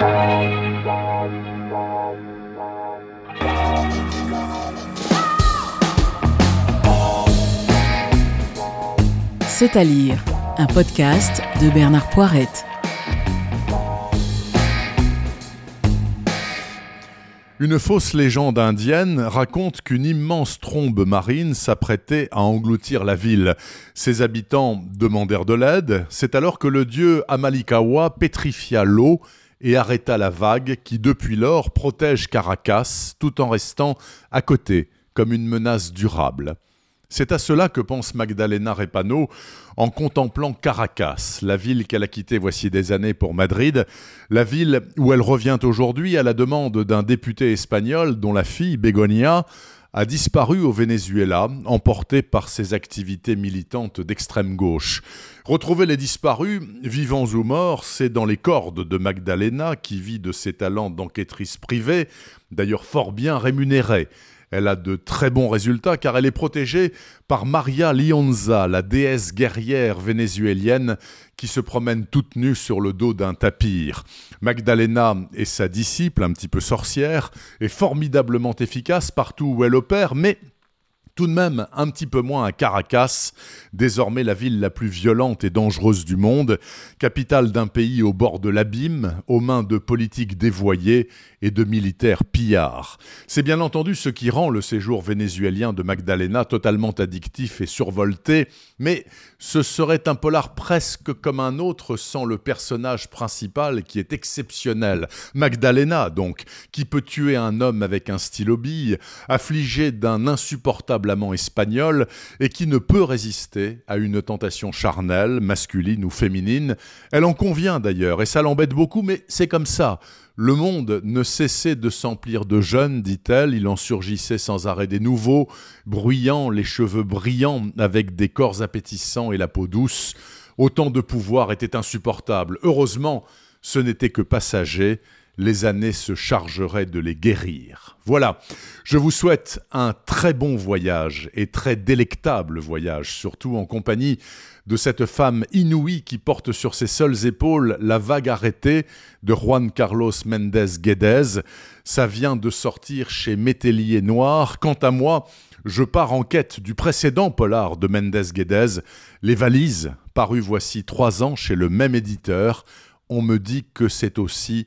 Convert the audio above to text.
C'est à lire, un podcast de Bernard Poirette. Une fausse légende indienne raconte qu'une immense trombe marine s'apprêtait à engloutir la ville. Ses habitants demandèrent de l'aide. C'est alors que le dieu Amalikawa pétrifia l'eau et arrêta la vague qui, depuis lors, protège Caracas tout en restant à côté, comme une menace durable. C'est à cela que pense Magdalena Repano en contemplant Caracas, la ville qu'elle a quittée voici des années pour Madrid, la ville où elle revient aujourd'hui à la demande d'un député espagnol dont la fille, Begonia, a disparu au Venezuela, emportée par ses activités militantes d'extrême gauche. Retrouver les disparus, vivants ou morts, c'est dans les cordes de Magdalena, qui vit de ses talents d'enquêtrice privée, d'ailleurs fort bien rémunérée. Elle a de très bons résultats car elle est protégée par Maria Lionza, la déesse guerrière vénézuélienne qui se promène toute nue sur le dos d'un tapir. Magdalena est sa disciple, un petit peu sorcière, et formidablement efficace partout où elle opère, mais tout de même un petit peu moins à Caracas, désormais la ville la plus violente et dangereuse du monde, capitale d'un pays au bord de l'abîme, aux mains de politiques dévoyés et de militaires pillards. C'est bien entendu ce qui rend le séjour vénézuélien de Magdalena totalement addictif et survolté, mais ce serait un polar presque comme un autre sans le personnage principal qui est exceptionnel. Magdalena, donc, qui peut tuer un homme avec un stylo bille, affligé d'un insupportable amant espagnol, et qui ne peut résister à une tentation charnelle, masculine ou féminine. Elle en convient d'ailleurs, et ça l'embête beaucoup, mais c'est comme ça. Le monde ne cessait de s'emplir de jeunes, dit-elle, il en surgissait sans arrêt des nouveaux, bruyants, les cheveux brillants, avec des corps appétissants et la peau douce. Autant de pouvoir était insupportable. Heureusement, ce n'était que passager, les années se chargeraient de les guérir. Voilà, je vous souhaite un très bon voyage et très délectable voyage, surtout en compagnie de cette femme inouïe qui porte sur ses seules épaules la vague arrêtée de Juan Carlos Méndez Guédez. Ça vient de sortir chez Métellier Noir. Quant à moi, je pars en quête du précédent polar de Méndez Guédez, Les Valises, paru voici trois ans chez le même éditeur. On me dit que c'est aussi